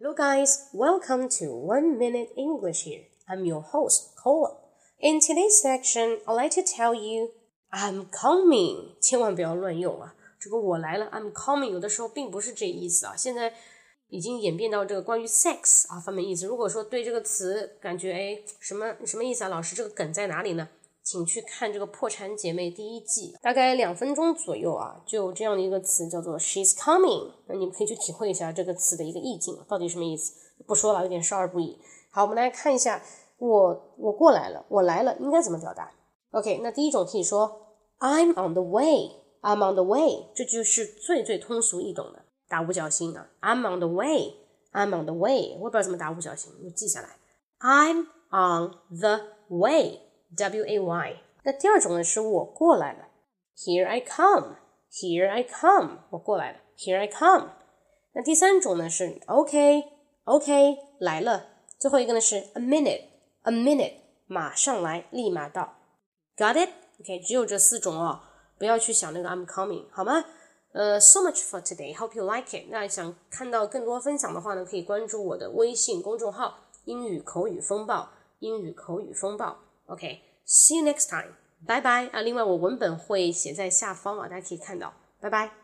Hello, guys. Welcome to One Minute English here. I'm your host, Cola. In today's section, I'd like to tell you I'm coming. 千万不要乱用啊！这个我来了，I'm coming，有的时候并不是这意思啊。现在已经演变到这个关于 sex 啊方面意思。如果说对这个词感觉哎什么什么意思啊？老师这个梗在哪里呢？请去看这个《破产姐妹》第一季，大概两分钟左右啊，就这样的一个词叫做 "She's coming"，那你们可以去体会一下这个词的一个意境到底什么意思。不说了，有点少儿不宜。好，我们来看一下，我我过来了，我来了，应该怎么表达？OK，那第一种可以说 "I'm on the way"，"I'm on the way"，这就是最最通俗易懂的，打五角星啊，"I'm on the way"，"I'm on the way"，我不知道怎么打五角星，你记下来，"I'm on the way"。W A Y。那第二种呢，是我过来了，Here I come，Here I come，我过来了，Here I come。那第三种呢是 OK，OK 来了。最后一个呢是 a minute，a minute 马上来，立马到。Got it？OK，只有这四种哦，不要去想那个 I'm coming，好吗？呃，so much for today. Hope you like it. 那想看到更多分享的话呢，可以关注我的微信公众号“英语口语风暴”，英语口语风暴。OK，see you next time，拜拜啊！另外我文本会写在下方啊，大家可以看到，拜拜。